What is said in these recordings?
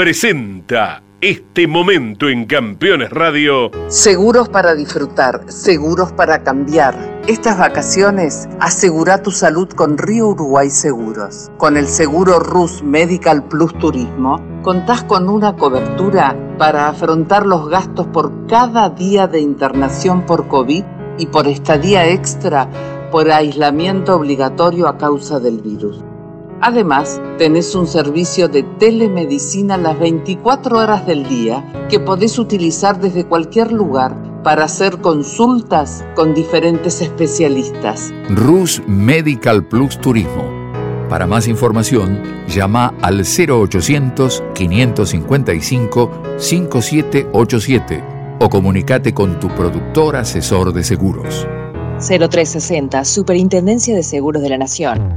presenta este momento en Campeones Radio. Seguros para disfrutar, seguros para cambiar. Estas vacaciones asegura tu salud con Río Uruguay Seguros. Con el seguro RUS Medical Plus Turismo, contás con una cobertura para afrontar los gastos por cada día de internación por COVID y por estadía extra por aislamiento obligatorio a causa del virus. Además, tenés un servicio de telemedicina las 24 horas del día que podés utilizar desde cualquier lugar para hacer consultas con diferentes especialistas. RUS Medical Plus Turismo. Para más información, llama al 0800-555-5787 o comunícate con tu productor asesor de seguros. 0360, Superintendencia de Seguros de la Nación.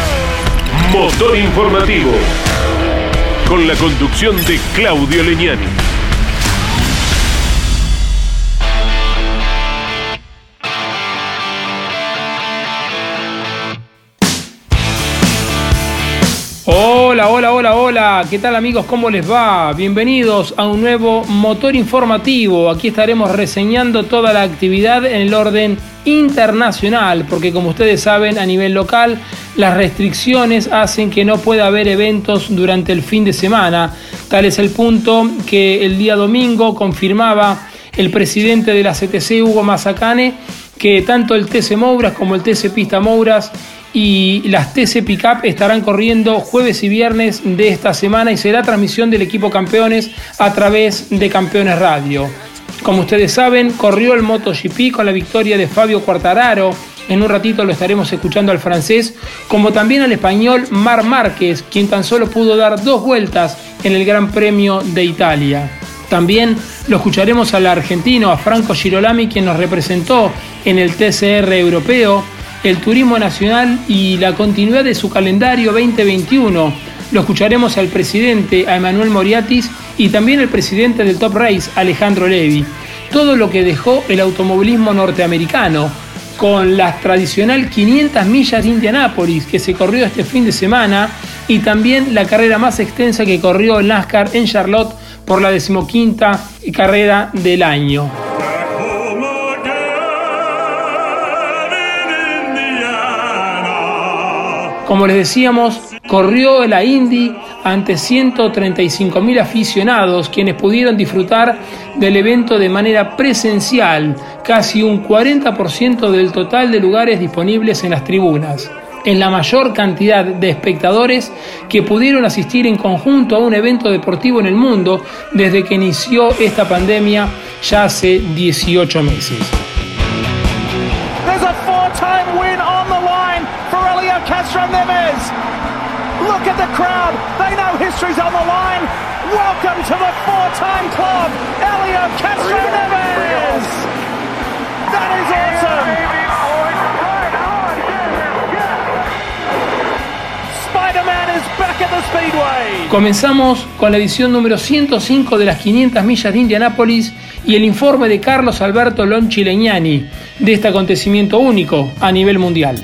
Motor Informativo. Con la conducción de Claudio Leñani. Hola, hola, hola, hola. ¿Qué tal amigos? ¿Cómo les va? Bienvenidos a un nuevo motor informativo. Aquí estaremos reseñando toda la actividad en el orden internacional, porque como ustedes saben, a nivel local, las restricciones hacen que no pueda haber eventos durante el fin de semana. Tal es el punto que el día domingo confirmaba el presidente de la CTC, Hugo Mazacane, que tanto el TC Mouras como el TC Pista Mouras y las TC Pickup estarán corriendo jueves y viernes de esta semana y será transmisión del equipo campeones a través de Campeones Radio. Como ustedes saben, corrió el MotoGP con la victoria de Fabio Quartararo. En un ratito lo estaremos escuchando al francés, como también al español Mar Márquez, quien tan solo pudo dar dos vueltas en el Gran Premio de Italia. También lo escucharemos al argentino, a Franco Girolami, quien nos representó en el TCR europeo, el turismo nacional y la continuidad de su calendario 2021. Lo escucharemos al presidente, a Emanuel Moriatis, y también el presidente del Top Race, Alejandro Levi. Todo lo que dejó el automovilismo norteamericano, con la tradicional 500 millas de Indianápolis que se corrió este fin de semana y también la carrera más extensa que corrió el NASCAR en Charlotte por la decimoquinta carrera del año. Como les decíamos, corrió la Indy ante 135.000 aficionados quienes pudieron disfrutar del evento de manera presencial, casi un 40% del total de lugares disponibles en las tribunas. Es la mayor cantidad de espectadores que pudieron asistir en conjunto a un evento deportivo en el mundo desde que inició esta pandemia ya hace 18 meses. Look at the crowd. They know history's on the line. Welcome to the four-time club, Elio Castro Neves. Is is. Comenzamos con la edición número 105 de las 500 millas de Indianápolis y el informe de Carlos Alberto Lonchi Leñani de este acontecimiento único a nivel mundial.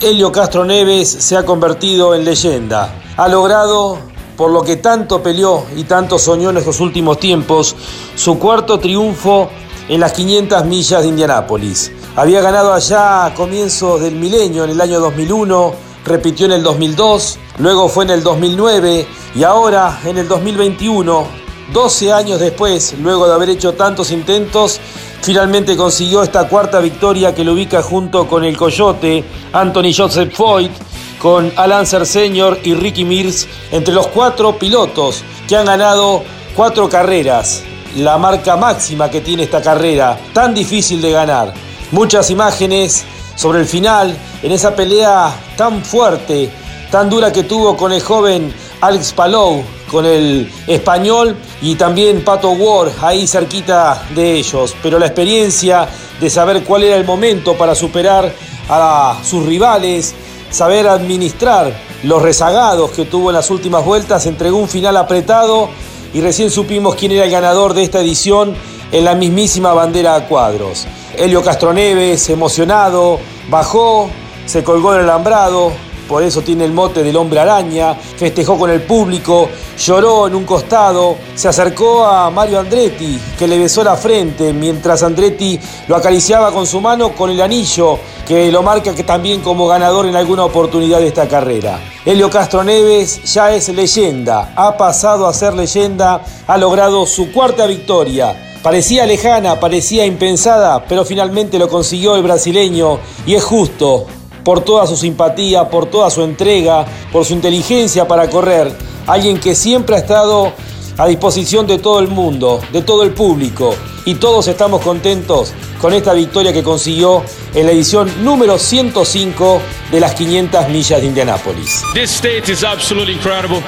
Helio Castro Neves se ha convertido en leyenda. Ha logrado, por lo que tanto peleó y tanto soñó en estos últimos tiempos, su cuarto triunfo en las 500 millas de Indianápolis. Había ganado allá a comienzos del milenio, en el año 2001, repitió en el 2002, luego fue en el 2009 y ahora en el 2021, 12 años después, luego de haber hecho tantos intentos, Finalmente consiguió esta cuarta victoria que lo ubica junto con el Coyote, Anthony Joseph Foyt, con Alan Senior y Ricky Mears, entre los cuatro pilotos que han ganado cuatro carreras, la marca máxima que tiene esta carrera, tan difícil de ganar. Muchas imágenes sobre el final, en esa pelea tan fuerte, tan dura que tuvo con el joven Alex Palou con el español y también Pato Ward ahí cerquita de ellos. Pero la experiencia de saber cuál era el momento para superar a sus rivales, saber administrar los rezagados que tuvo en las últimas vueltas, entregó un final apretado y recién supimos quién era el ganador de esta edición en la mismísima bandera a cuadros. Helio Castroneves, emocionado, bajó, se colgó en el alambrado, por eso tiene el mote del hombre araña, festejó con el público, lloró en un costado, se acercó a Mario Andretti, que le besó la frente, mientras Andretti lo acariciaba con su mano con el anillo, que lo marca que también como ganador en alguna oportunidad de esta carrera. Helio Castro Neves ya es leyenda, ha pasado a ser leyenda, ha logrado su cuarta victoria. Parecía lejana, parecía impensada, pero finalmente lo consiguió el brasileño y es justo, por toda su simpatía, por toda su entrega, por su inteligencia para correr. Alguien que siempre ha estado a disposición de todo el mundo, de todo el público. Y todos estamos contentos con esta victoria que consiguió en la edición número 105 de las 500 millas de Indianápolis. This state is absolutely incredible.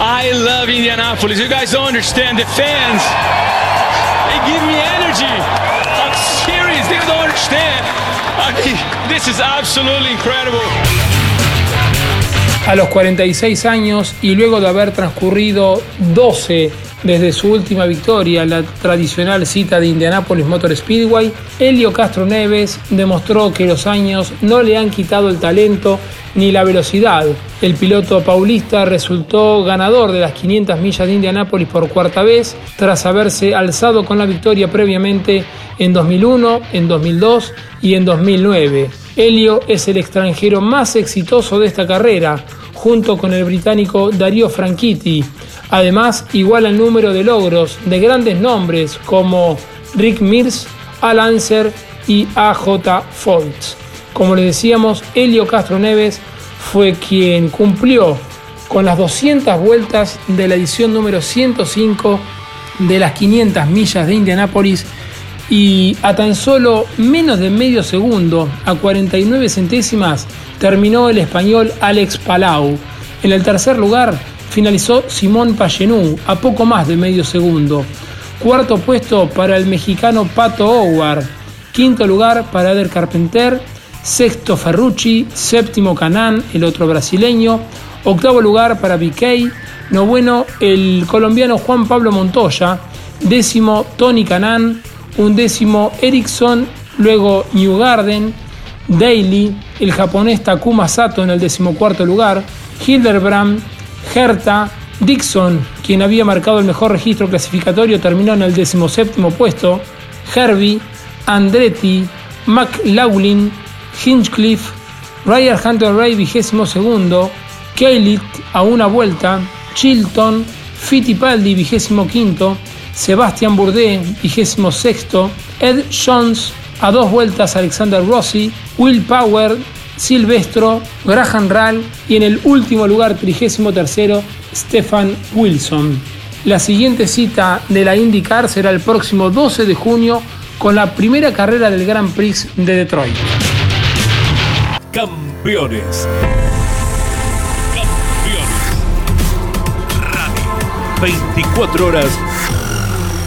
I love Indianapolis. You guys don't understand the fans. They give me energy. I'm serious. They don't understand. This is absolutely incredible. A los 46 años y luego de haber transcurrido 12 desde su última victoria en la tradicional cita de Indianapolis Motor Speedway, Helio Castro Neves demostró que los años no le han quitado el talento ni la velocidad. El piloto paulista resultó ganador de las 500 millas de Indianápolis por cuarta vez, tras haberse alzado con la victoria previamente en 2001, en 2002 y en 2009. Helio es el extranjero más exitoso de esta carrera, junto con el británico Darío Franchitti. Además, igual el número de logros de grandes nombres como Rick Mears, Al Anser y AJ Foltz. Como les decíamos, Helio Castro Neves fue quien cumplió con las 200 vueltas de la edición número 105 de las 500 millas de Indianápolis y a tan solo menos de medio segundo, a 49 centésimas, terminó el español Alex Palau. En el tercer lugar finalizó Simón Payenú, a poco más de medio segundo. Cuarto puesto para el mexicano Pato Howard. Quinto lugar para Eder Carpenter sexto Ferrucci, séptimo Canán, el otro brasileño, octavo lugar para Piquet, noveno el colombiano Juan Pablo Montoya, décimo Tony Canán, undécimo Ericsson, luego Newgarden, Daly, el japonés Takuma Sato en el decimocuarto lugar, Hildebrand, Herta, Dixon, quien había marcado el mejor registro clasificatorio, terminó en el decimoséptimo puesto, Herbie, Andretti, McLaughlin, Hinchcliffe, Ryan Hunter Ray vigésimo segundo, Keilit a una vuelta, Chilton, Fittipaldi vigésimo quinto, Sebastian Bourdais vigésimo sexto, Ed Jones a dos vueltas Alexander Rossi, Will Power, Silvestro, Graham Rall y en el último lugar trigésimo tercero Stefan Wilson. La siguiente cita de la IndyCar será el próximo 12 de junio con la primera carrera del Grand Prix de Detroit. Campeones. Campeones. Radio. 24 horas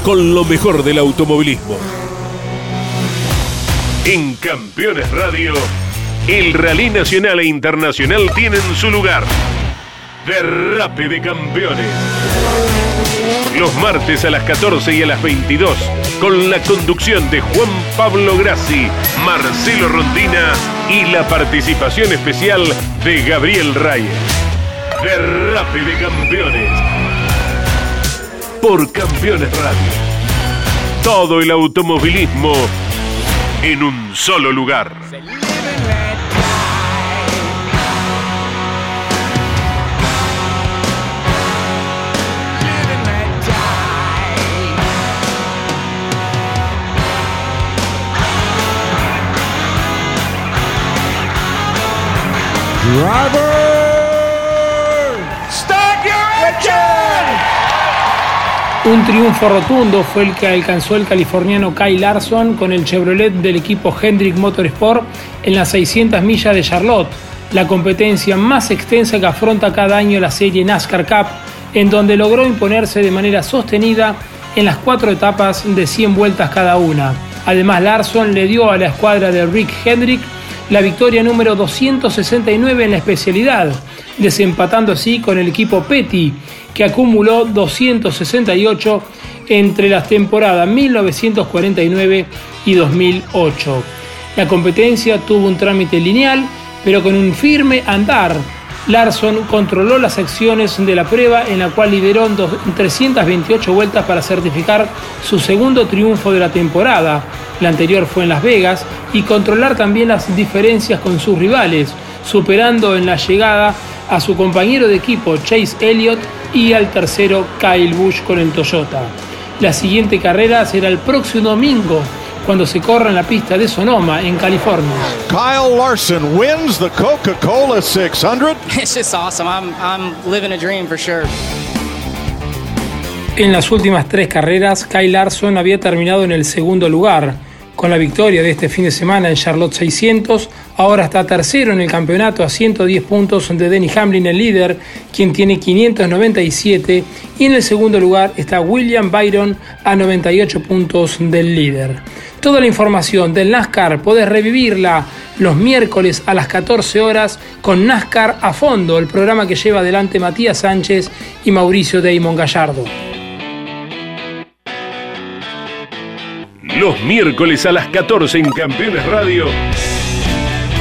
con lo mejor del automovilismo. En Campeones Radio, el rally nacional e internacional tienen su lugar. Derrape de Campeones. Los martes a las 14 y a las 22, con la conducción de Juan Pablo Grassi, Marcelo Rondina y la participación especial de Gabriel Reyes. Derrape de Campeones. Por Campeones Radio. Todo el automovilismo en un solo lugar. Un triunfo rotundo fue el que alcanzó el californiano Kyle Larson con el Chevrolet del equipo Hendrick Motorsport en las 600 millas de Charlotte, la competencia más extensa que afronta cada año la serie NASCAR Cup, en donde logró imponerse de manera sostenida en las cuatro etapas de 100 vueltas cada una. Además, Larson le dio a la escuadra de Rick Hendrick la victoria número 269 en la especialidad, desempatando así con el equipo Petty, que acumuló 268 entre las temporadas 1949 y 2008. La competencia tuvo un trámite lineal, pero con un firme andar. Larson controló las acciones de la prueba en la cual lideró 328 vueltas para certificar su segundo triunfo de la temporada. La anterior fue en Las Vegas y controlar también las diferencias con sus rivales, superando en la llegada a su compañero de equipo Chase Elliott y al tercero Kyle Busch con el Toyota. La siguiente carrera será el próximo domingo cuando se corra en la pista de Sonoma, en California. Kyle Larson wins the Coca-Cola 600. It's just awesome. I'm, I'm living a dream for sure. En las últimas tres carreras, Kyle Larson había terminado en el segundo lugar. Con la victoria de este fin de semana en Charlotte 600, ahora está tercero en el campeonato a 110 puntos de Denny Hamlin, el líder, quien tiene 597, y en el segundo lugar está William Byron a 98 puntos del líder. Toda la información del NASCAR podés revivirla los miércoles a las 14 horas con NASCAR a fondo, el programa que lleva adelante Matías Sánchez y Mauricio Damon Gallardo. Los miércoles a las 14 en Campeones Radio.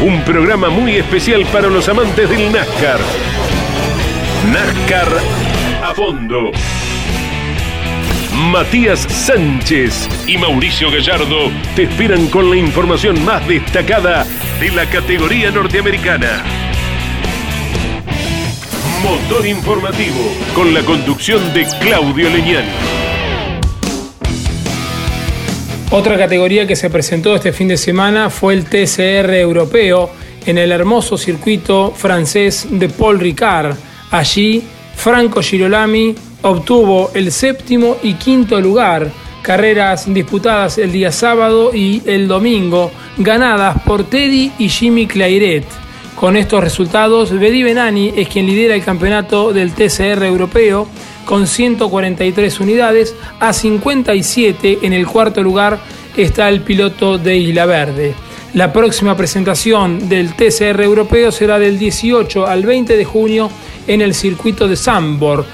Un programa muy especial para los amantes del NASCAR. NASCAR a fondo. Matías Sánchez y Mauricio Gallardo te esperan con la información más destacada de la categoría norteamericana. Motor informativo con la conducción de Claudio Leñani. Otra categoría que se presentó este fin de semana fue el TCR europeo en el hermoso circuito francés de Paul Ricard. Allí, Franco Girolami obtuvo el séptimo y quinto lugar, carreras disputadas el día sábado y el domingo, ganadas por Teddy y Jimmy Clairet. Con estos resultados, Bedi Benani es quien lidera el campeonato del TCR europeo con 143 unidades, a 57 en el cuarto lugar está el piloto de Isla Verde. La próxima presentación del TCR europeo será del 18 al 20 de junio en el circuito de Sambor.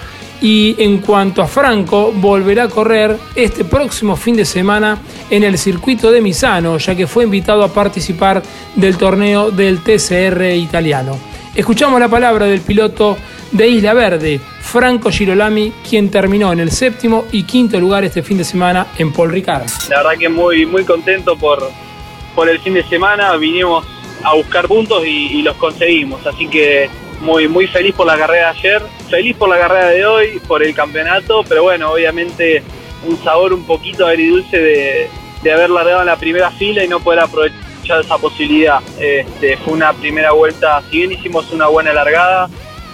Y en cuanto a Franco, volverá a correr este próximo fin de semana en el circuito de Misano, ya que fue invitado a participar del torneo del TCR italiano. Escuchamos la palabra del piloto de Isla Verde, Franco Girolami, quien terminó en el séptimo y quinto lugar este fin de semana en Paul Ricard. La verdad que muy, muy contento por, por el fin de semana, vinimos a buscar puntos y, los conseguimos, así que muy, muy feliz por la carrera de ayer, feliz por la carrera de hoy, por el campeonato, pero bueno, obviamente un sabor un poquito agridulce de, de haber largado en la primera fila y no poder aprovechar esa posibilidad. Este, fue una primera vuelta, si bien hicimos una buena largada,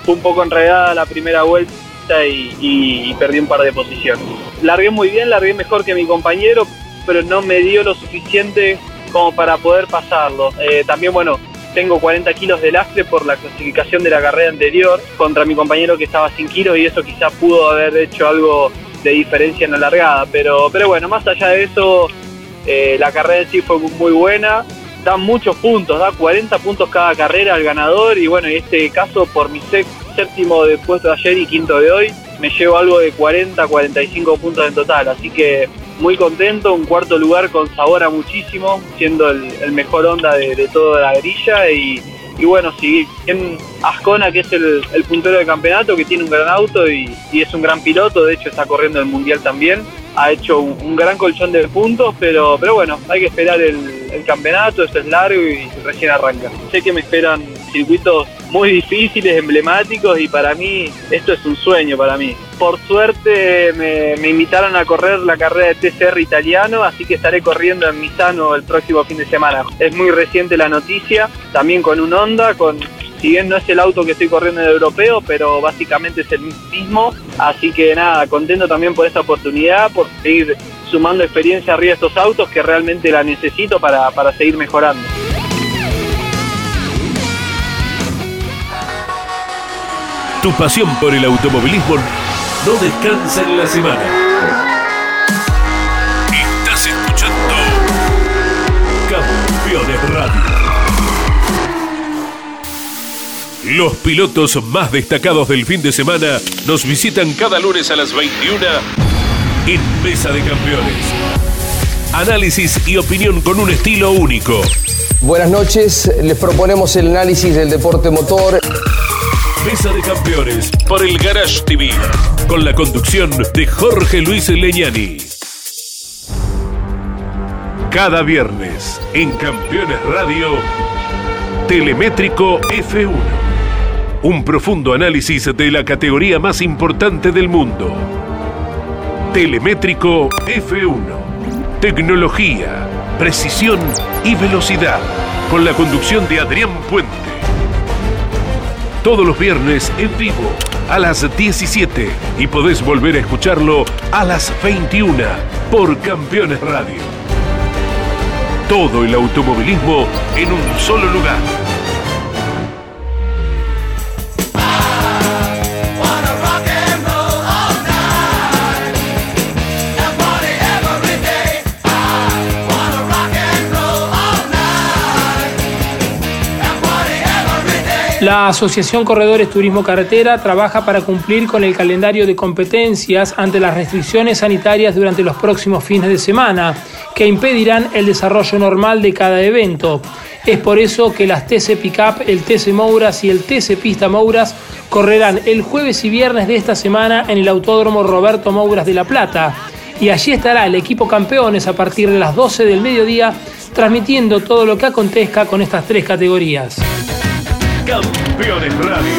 fue un poco enredada la primera vuelta y, perdí un par de posiciones. Largué muy bien, largué mejor que mi compañero, pero no me dio lo suficiente como para poder pasarlo. Eh, también, bueno, tengo 40 kilos de lastre por la clasificación de la carrera anterior contra mi compañero que estaba sin kilos y eso quizá pudo haber hecho algo de diferencia en la largada. Pero, pero bueno, más allá de eso, eh, la carrera en sí fue muy buena. Da muchos puntos, da 40 puntos cada carrera al ganador y bueno, en este caso por mi séptimo de puesto de ayer y quinto de hoy, me llevo algo de 40, 45 puntos en total. Así que muy contento, un cuarto lugar con sabor a muchísimo, siendo el, mejor onda de, toda la grilla y, bueno, sí, en Ascona que es el, puntero de campeonato, que tiene un gran auto y, es un gran piloto, de hecho está corriendo el Mundial también, ha hecho un, un gran colchón de puntos, pero, pero bueno, hay que esperar el, el campeonato, esto es largo y recién arranca. Sé que me esperan circuitos muy difíciles, emblemáticos y para mí esto es un sueño para mí. Por suerte me, me, invitaron a correr la carrera de TCR italiano, así que estaré corriendo en Misano el próximo fin de semana. Es muy reciente la noticia, también con un Honda, con si bien no es el auto que estoy corriendo en el europeo, pero básicamente es el mismo. Así que nada, contento también por esta oportunidad, por seguir sumando experiencia arriba de estos autos que realmente la necesito para, para seguir mejorando. Tu pasión por el automovilismo no descansa en la semana. Estás escuchando Campeones Radio. Los pilotos más destacados del fin de semana nos visitan cada lunes a las 21 en Mesa de Campeones. Análisis y opinión con un estilo único. Buenas noches, les proponemos el análisis del deporte motor. Mesa de Campeones por el Garage TV, con la conducción de Jorge Luis Leñani. Cada viernes en Campeones Radio, Telemétrico F1. Un profundo análisis de la categoría más importante del mundo. Telemétrico F1. Tecnología, precisión y velocidad. Con la conducción de Adrián Puente. Todos los viernes en vivo a las 17 y podés volver a escucharlo a las 21 por Campeones Radio. Todo el automovilismo en un solo lugar. La Asociación Corredores Turismo Carretera trabaja para cumplir con el calendario de competencias ante las restricciones sanitarias durante los próximos fines de semana, que impedirán el desarrollo normal de cada evento. Es por eso que las TC Pickup, el TC Mouras y el TC Pista Mouras correrán el jueves y viernes de esta semana en el Autódromo Roberto Mouras de La Plata. Y allí estará el equipo campeones a partir de las 12 del mediodía, transmitiendo todo lo que acontezca con estas tres categorías. Campeones Radio.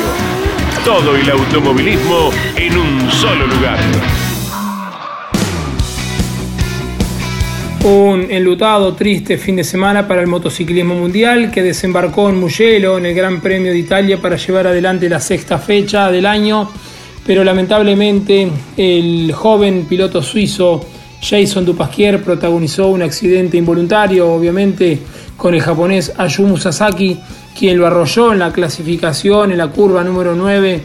Todo el automovilismo en un solo lugar. Un enlutado, triste fin de semana para el motociclismo mundial que desembarcó en Mugello en el Gran Premio de Italia para llevar adelante la sexta fecha del año, pero lamentablemente el joven piloto suizo Jason Dupasquier protagonizó un accidente involuntario, obviamente con el japonés Ayumu Sasaki, quien lo arrolló en la clasificación en la curva número 9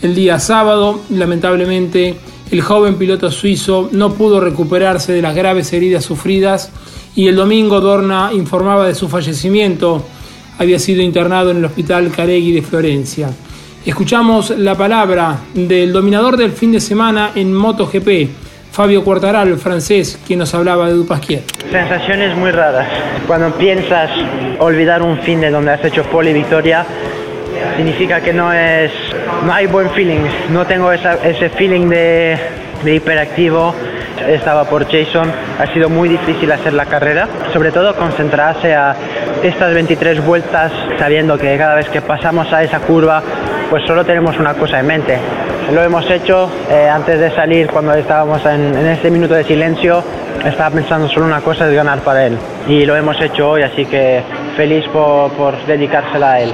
el día sábado. Lamentablemente el joven piloto suizo no pudo recuperarse de las graves heridas sufridas y el domingo Dorna informaba de su fallecimiento. Había sido internado en el hospital Caregui de Florencia. Escuchamos la palabra del dominador del fin de semana en MotoGP, Fabio Quartararo, el francés, quien nos hablaba de Dupasquier. Sensaciones muy raras. Cuando piensas olvidar un fin de donde has hecho pole y victoria, significa que no es no hay buen feeling. No tengo ese feeling de, de hiperactivo. Estaba por Jason. Ha sido muy difícil hacer la carrera. Sobre todo concentrarse a estas 23 vueltas sabiendo que cada vez que pasamos a esa curva pues solo tenemos una cosa en mente. Lo hemos hecho eh, antes de salir, cuando estábamos en, en este minuto de silencio, estaba pensando solo una cosa, es ganar para él. Y lo hemos hecho hoy, así que feliz por dedicársela a él.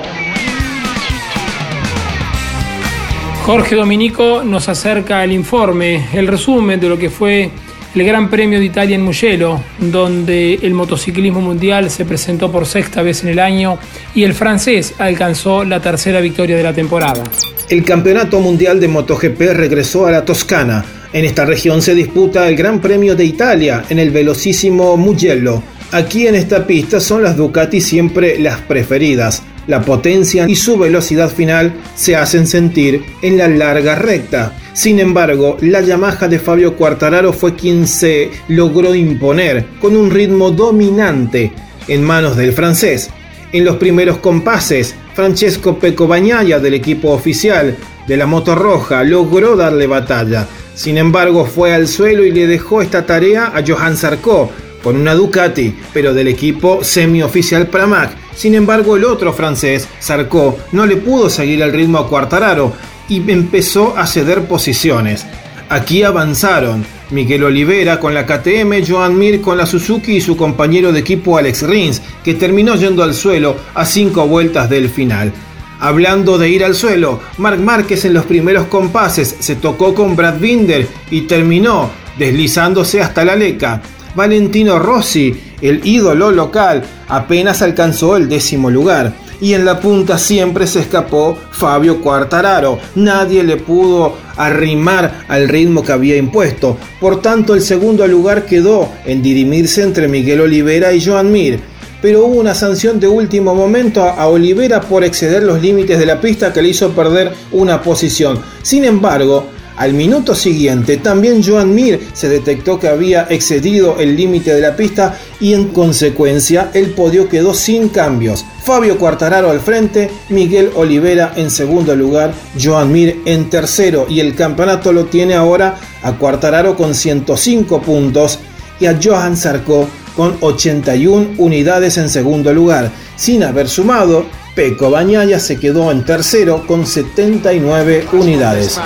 Jorge Dominico nos acerca el informe, el resumen de lo que fue el Gran Premio de Italia en Mugello, donde el motociclismo mundial se presentó por sexta vez en el año y el francés alcanzó la tercera victoria de la temporada. El Campeonato Mundial de MotoGP regresó a la Toscana. En esta región se disputa el Gran Premio de Italia en el velocísimo Mugello. Aquí en esta pista son las Ducati siempre las preferidas. La potencia y su velocidad final se hacen sentir en la larga recta. Sin embargo, la Yamaha de Fabio Quartararo fue quien se logró imponer con un ritmo dominante en manos del francés. En los primeros compases, Francesco Pecco del equipo oficial de la Moto Roja logró darle batalla. Sin embargo, fue al suelo y le dejó esta tarea a Johan Sarko con una Ducati, pero del equipo semioficial Pramac. Sin embargo, el otro francés, Sarko, no le pudo seguir el ritmo a Quartararo y empezó a ceder posiciones. Aquí avanzaron Miguel Olivera con la KTM, Joan Mir con la Suzuki y su compañero de equipo Alex Rins, que terminó yendo al suelo a cinco vueltas del final. Hablando de ir al suelo, Marc Márquez en los primeros compases se tocó con Brad Binder y terminó deslizándose hasta la leca. Valentino Rossi, el ídolo local, apenas alcanzó el décimo lugar. Y en la punta siempre se escapó Fabio Quartararo. Nadie le pudo arrimar al ritmo que había impuesto. Por tanto, el segundo lugar quedó en dirimirse entre Miguel Olivera y Joan Mir. Pero hubo una sanción de último momento a Olivera por exceder los límites de la pista que le hizo perder una posición. Sin embargo, al minuto siguiente, también Joan Mir se detectó que había excedido el límite de la pista y en consecuencia el podio quedó sin cambios. Fabio Quartararo al frente, Miguel Olivera en segundo lugar, Joan Mir en tercero y el campeonato lo tiene ahora a Quartararo con 105 puntos y a Johan Sarko con 81 unidades en segundo lugar, sin haber sumado Peco Bañaya se quedó en tercero con 79 unidades.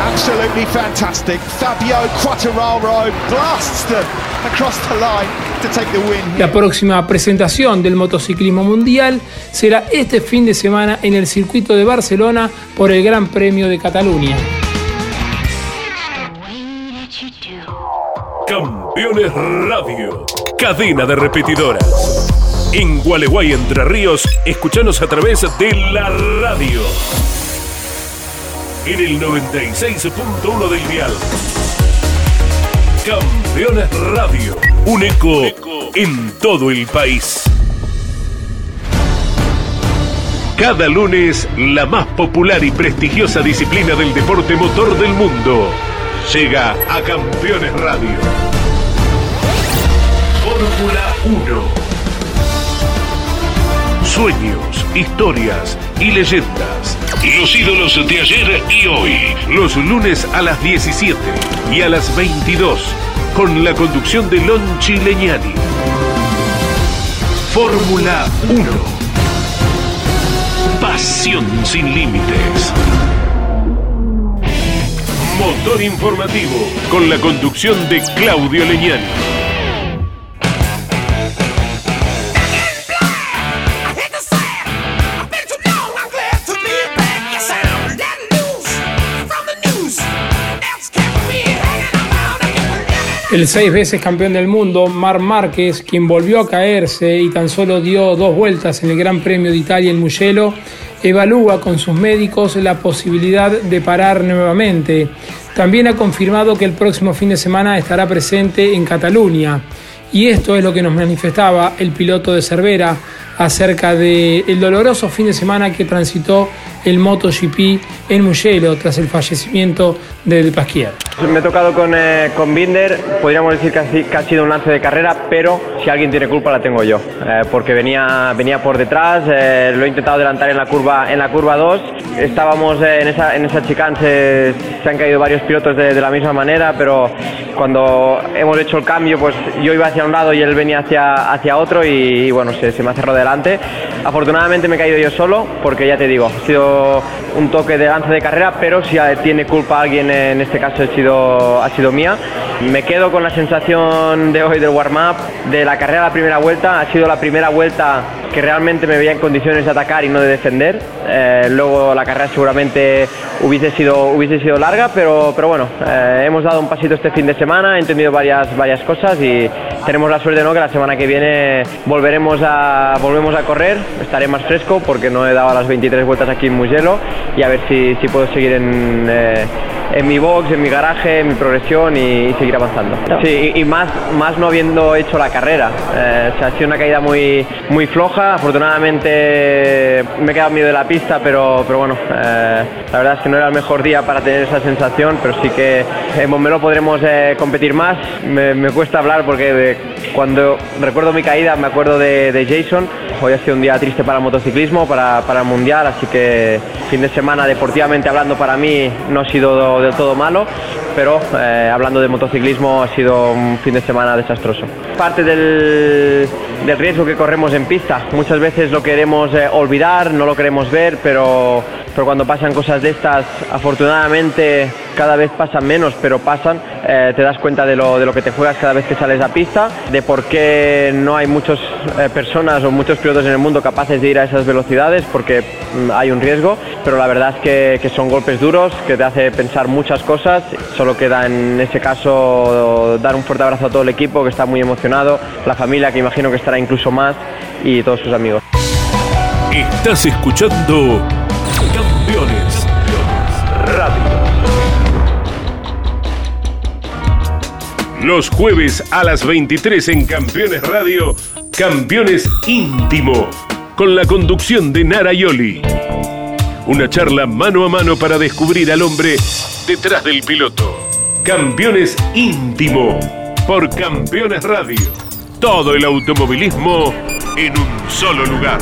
Absolutely fantastic. Fabio Quattararo blasts them across the line to take the win. La próxima presentación del motociclismo mundial será este fin de semana en el circuito de Barcelona por el Gran Premio de Cataluña. Campeones Radio, cadena de repetidoras. En Gualeguay, Entre Ríos, escuchanos a través de la radio. En el 96.1 del dial. Campeones Radio, un eco en todo el país. Cada lunes, la más popular y prestigiosa disciplina del deporte motor del mundo llega a Campeones Radio. Fórmula 1 sueños, historias y leyendas. Los ídolos de ayer y hoy. Los lunes a las 17 y a las 22 con la conducción de Lon Chileñani. Fórmula 1. Pasión sin límites. Motor informativo con la conducción de Claudio Leñani. El seis veces campeón del mundo, Mar Márquez, quien volvió a caerse y tan solo dio dos vueltas en el Gran Premio de Italia en Mugello, evalúa con sus médicos la posibilidad de parar nuevamente. También ha confirmado que el próximo fin de semana estará presente en Cataluña. Y esto es lo que nos manifestaba el piloto de Cervera acerca del el doloroso fin de semana que transitó el MotoGP en Mugello tras el fallecimiento de Pasquier. Me he tocado con, eh, con Binder, podríamos decir que ha, sido un lance de carrera, pero si alguien tiene culpa la tengo yo, eh, porque venía, venía por detrás, eh, lo he intentado adelantar en la curva en la curva 2, estábamos en esa, en esa chicane, se, han caído varios pilotos de, la misma manera, pero cuando hemos hecho el cambio, pues yo iba hacia un lado y él venía hacia, hacia otro y, bueno, se, se me ha cerrado delante. Afortunadamente me he caído yo solo, porque ya te digo, ha sido un toque de lance de carrera, pero si tiene culpa alguien, en este caso ha sido, ha sido mía. Me quedo con la sensación de hoy del warm-up, de la carrera la primera vuelta. Ha sido la primera vuelta que realmente me veía en condiciones de atacar y no de defender. Eh, luego la carrera seguramente hubiese sido, hubiese sido larga, pero, pero bueno, eh, hemos dado un pasito este fin de semana, he entendido varias, varias cosas y tenemos la suerte ¿no? que la semana que viene volveremos a, volvemos a correr, estaré más fresco porque no he dado las 23 vueltas aquí en Mugello y a ver si, si puedo seguir en, eh, en mi box, en mi garaje, en mi progresión y, seguir avanzando. Sí, y, más, más no habiendo hecho la carrera. Eh, ha sido una caída muy, muy floja. Afortunadamente me he quedado miedo de la pista, pero, pero bueno, eh, la verdad es que no era el mejor día para tener esa sensación, pero sí que en Montmeló podremos eh, competir más. Me, cuesta hablar porque cuando recuerdo mi caída me acuerdo de, de Jason. Hoy ha sido un día triste para el motociclismo, para, para el mundial, así que fin de semana deportivamente hablando para mí no ha sido del todo malo, pero eh, hablando de motociclismo ha sido un fin de semana desastroso. Parte del, riesgo que corremos en pista, muchas veces lo queremos eh, olvidar, no lo queremos ver, pero, pero cuando pasan cosas de estas, afortunadamente cada vez pasan menos, pero pasan, eh, te das cuenta de lo, de lo que te juegas cada vez que sales a pista, de por qué no hay muchas personas o muchos pilotos en el mundo capaces de ir a esas velocidades, porque mm, hay un riesgo pero la verdad es que, que, son golpes duros, que te hace pensar muchas cosas. Solo queda en ese caso dar un fuerte abrazo a todo el equipo que está muy emocionado, la familia que imagino que estará incluso más y todos sus amigos. Estás escuchando Los jueves a las 23 en Campeones Radio, Campeones Íntimo, con la conducción de Nara Yoli. Una charla mano a mano para descubrir al hombre detrás del piloto. Campeones Íntimo, por Campeones Radio. Todo el automovilismo en un solo lugar.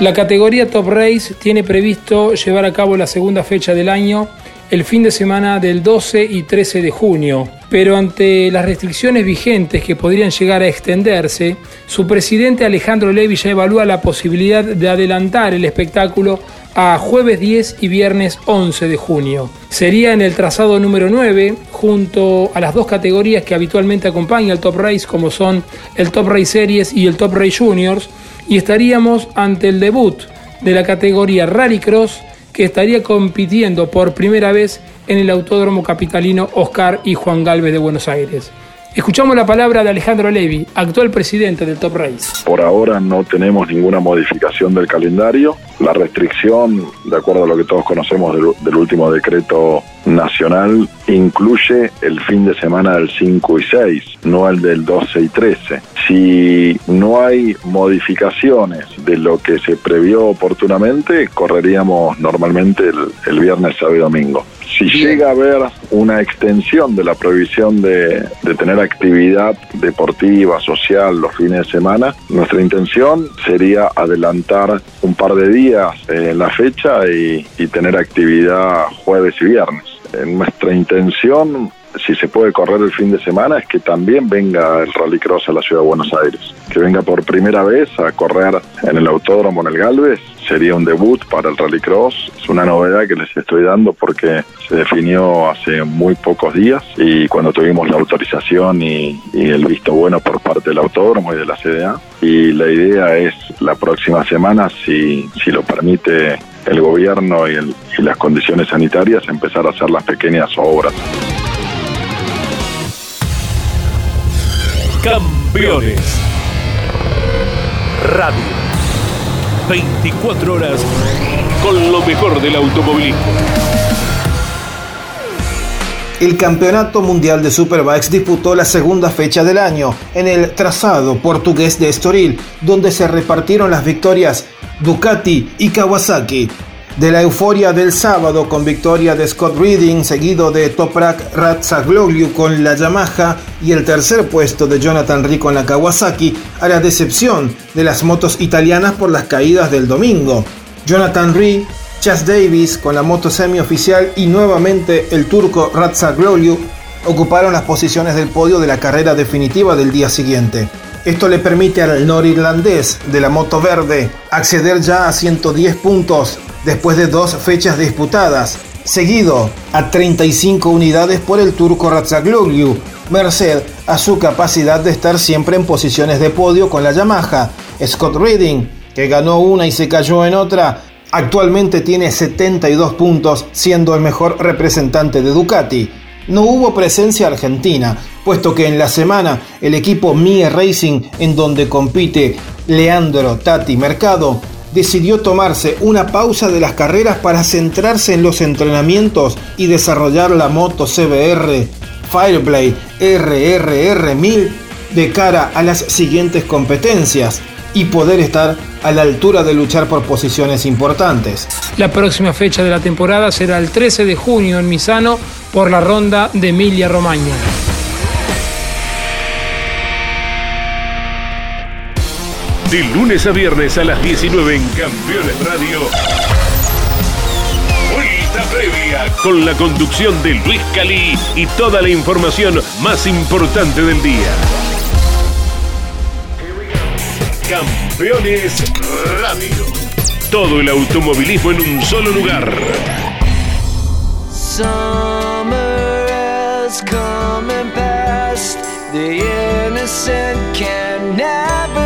La categoría Top Race tiene previsto llevar a cabo la segunda fecha del año el fin de semana del 12 y 13 de junio, pero ante las restricciones vigentes que podrían llegar a extenderse, su presidente Alejandro Levi ya evalúa la posibilidad de adelantar el espectáculo a jueves 10 y viernes 11 de junio. Sería en el trazado número 9, junto a las dos categorías que habitualmente acompaña el Top Race, como son el Top Race Series y el Top Race Juniors, y estaríamos ante el debut de la categoría Rallycross estaría compitiendo por primera vez en el Autódromo Capitalino Oscar y Juan Galvez de Buenos Aires. Escuchamos la palabra de Alejandro Levi, actual presidente del Top Race. Por ahora no tenemos ninguna modificación del calendario. La restricción, de acuerdo a lo que todos conocemos del, último decreto nacional, incluye el fin de semana del 5 y 6, no el del 12 y 13. Si no hay modificaciones de lo que se previó oportunamente, correríamos normalmente el, el viernes, sábado y domingo. Si llega a haber una extensión de la prohibición de, de, tener actividad deportiva, social los fines de semana, nuestra intención sería adelantar un par de días en la fecha y, y tener actividad jueves y viernes. En nuestra intención si se puede correr el fin de semana, es que también venga el Rallycross a la ciudad de Buenos Aires. Que venga por primera vez a correr en el autódromo en el Galvez sería un debut para el Rallycross. Es una novedad que les estoy dando porque se definió hace muy pocos días y cuando tuvimos la autorización y, y el visto bueno por parte del autódromo y de la CDA. Y la idea es la próxima semana, si, si lo permite el gobierno y, las condiciones sanitarias, empezar a hacer las pequeñas obras. Campeones Radio 24 horas con lo mejor del automovilismo. El Campeonato Mundial de Superbikes disputó la segunda fecha del año en el trazado portugués de Estoril, donde se repartieron las victorias Ducati y Kawasaki. De la euforia del sábado con victoria de Scott Reading, seguido de Toprak Ratzagloglu con la Yamaha y el tercer puesto de Jonathan Rie con la Kawasaki, a la decepción de las motos italianas por las caídas del domingo. Jonathan Rie, Chas Davis con la moto semioficial y nuevamente el turco Ratzagloglu ocuparon las posiciones del podio de la carrera definitiva del día siguiente. Esto le permite al norirlandés de la moto verde acceder ya a 110 puntos después de dos fechas disputadas, seguido a 35 unidades por el turco Ratzagloglu, merced a su capacidad de estar siempre en posiciones de podio con la Yamaha. Scott Reading, que ganó una y se cayó en otra, actualmente tiene 72 puntos, siendo el mejor representante de Ducati. No hubo presencia argentina, puesto que en la semana el equipo Mie Racing, en donde compite Leandro Tati Mercado, decidió tomarse una pausa de las carreras para centrarse en los entrenamientos y desarrollar la moto CBR Fireblade RRR 1000 de cara a las siguientes competencias y poder estar a la altura de luchar por posiciones importantes. La próxima fecha de la temporada será el 13 de junio en Misano por la ronda de Emilia Romagna. De lunes a viernes a las 19 en Campeones Radio. Vuelta previa con la conducción de Luis Calí y toda la información más importante del día. Campeones Radio. Todo el automovilismo en un solo lugar. Summer has come and passed. The innocent can never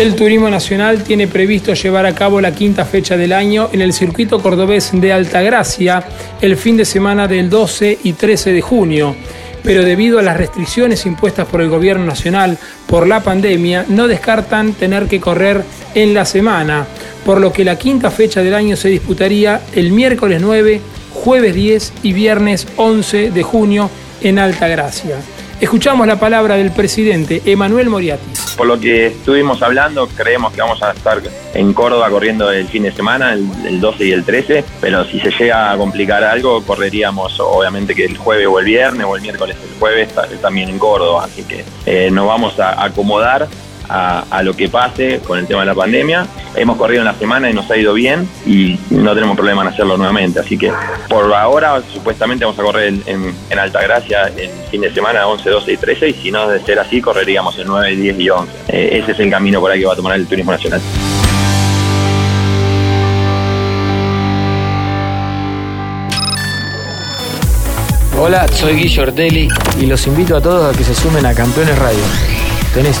El Turismo Nacional tiene previsto llevar a cabo la quinta fecha del año en el circuito cordobés de Altagracia el fin de semana del 12 y 13 de junio pero debido a las restricciones impuestas por el gobierno nacional por la pandemia, no descartan tener que correr en la semana, por lo que la quinta fecha del año se disputaría el miércoles 9, jueves 10 y viernes 11 de junio en Altagracia. Escuchamos la palabra del presidente Emanuel Moriati. Por lo que estuvimos hablando, creemos que vamos a estar en Córdoba corriendo el fin de semana, el, 12 y el 13, pero si se llega a complicar algo, correríamos obviamente que el jueves o el viernes o el miércoles el jueves también en Córdoba, así que eh, nos vamos a acomodar a, lo que pase con el tema de la pandemia. Hemos corrido en la semana y nos ha ido bien y no tenemos problema en hacerlo nuevamente. Así que por ahora supuestamente vamos a correr en, en, Altagracia el fin de semana 11, 12 y 13 y si no de ser así correríamos el 9, 10 y 11. Eh, ese es el camino por ahí que va a tomar el turismo nacional. Hola, soy Guillo Ortelli y los invito a todos a que se sumen a Campeones Radio. Tenés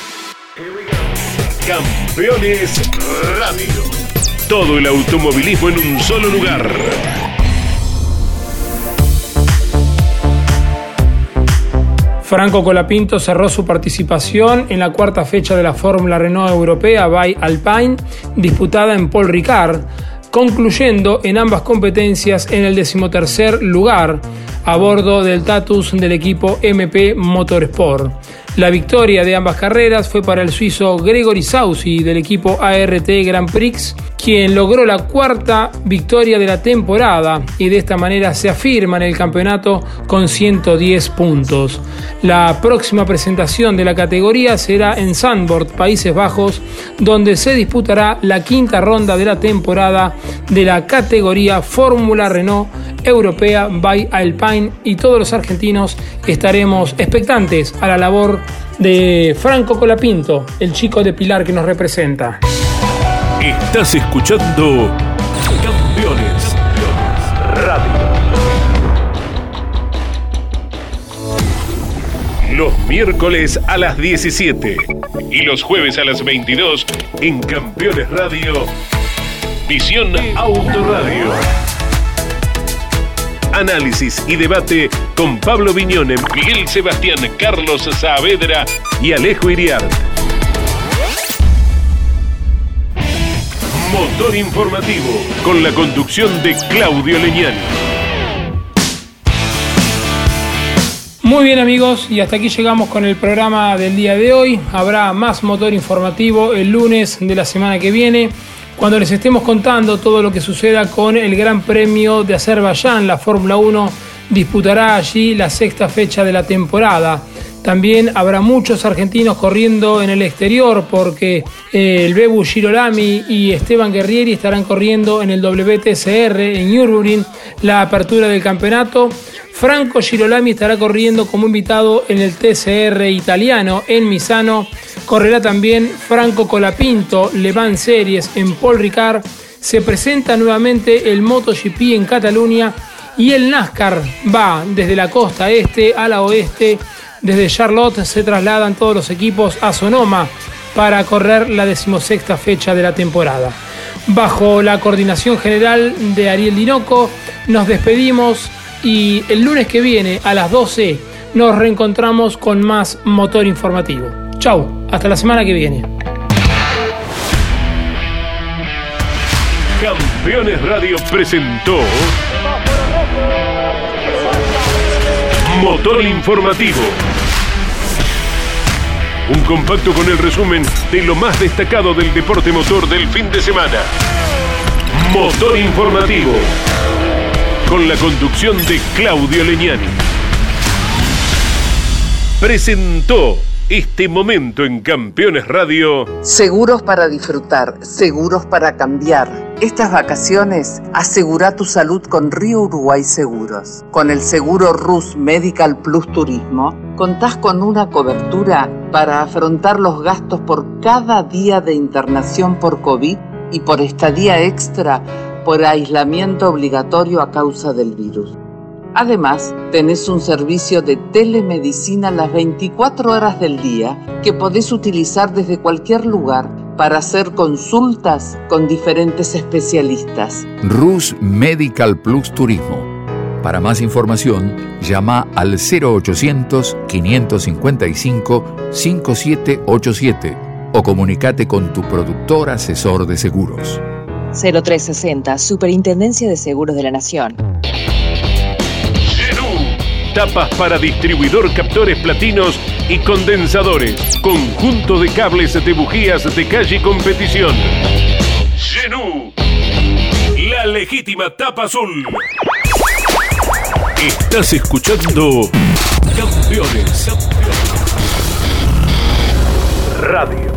Campeones Radio. Todo el automovilismo en un solo lugar. Franco Colapinto cerró su participación en la cuarta fecha de la Fórmula Renault Europea by Alpine, disputada en Paul Ricard, concluyendo en ambas competencias en el decimotercer lugar a bordo del Tatus del equipo MP Motorsport. La victoria de ambas carreras fue para el suizo Gregory Sausi del equipo ART Grand Prix, quien logró la cuarta victoria de la temporada y de esta manera se afirma en el campeonato con 110 puntos. La próxima presentación de la categoría será en Zandvoort, Países Bajos, donde se disputará la quinta ronda de la temporada de la categoría Fórmula Renault Europea by Alpine y todos los argentinos estaremos expectantes a la labor de Franco Colapinto, el chico de Pilar que nos representa. Estás escuchando Campeones Radio. Los miércoles a las 17 y los jueves a las 22 en Campeones Radio. Visión Autoradio análisis y debate con Pablo Viñone, Miguel Sebastián, Carlos Saavedra y Alejo Iriar. Motor informativo con la conducción de Claudio Leñani. Muy bien amigos, y hasta aquí llegamos con el programa del día de hoy. Habrá más motor informativo el lunes de la semana que viene cuando les estemos contando todo lo que suceda con el Gran Premio de Azerbaiyán, la Fórmula 1 disputará allí la sexta fecha de la temporada. También habrá muchos argentinos corriendo en el exterior porque eh, el Bebu Girolami y Esteban Guerrieri estarán corriendo en el WTCR en Nürburgring la apertura del campeonato. Franco Girolami estará corriendo como invitado en el TCR italiano en Misano. Correrá también Franco Colapinto, Le Series en Paul Ricard. Se presenta nuevamente el MotoGP en Cataluña y el NASCAR va desde la costa este a la oeste. Desde Charlotte se trasladan todos los equipos a Sonoma para correr la decimosexta fecha de la temporada. Bajo la coordinación general de Ariel Dinoco, nos despedimos y el lunes que viene a las 12 nos reencontramos con más motor informativo. Chau, hasta la semana que viene. Campeones Radio presentó Motor Informativo. Un compacto con el resumen de lo más destacado del deporte motor del fin de semana. Motor Informativo con la conducción de Claudio Leñani. Presentó Este momento en Campeones Radio. Seguros para disfrutar, seguros para cambiar. Estas vacaciones asegura tu salud con Río Uruguay Seguros. Con el seguro Rus Medical Plus Turismo, contás con una cobertura para afrontar los gastos por cada día de internación por COVID y por estadía extra por aislamiento obligatorio a causa del virus. Además, tenés un servicio de telemedicina las 24 horas del día que podés utilizar desde cualquier lugar para hacer consultas con diferentes especialistas. Rus Medical Plus Turismo. Para más información, llama al 0800-555-5787 o comunícate con tu productor asesor de seguros. 0360, Superintendencia de Seguros de la Nación. Tapas para distribuidor captores platinos y condensadores. Conjunto de cables de bujías de calle competición. Genú. La legítima tapa azul. Estás escuchando Campeones. Radio.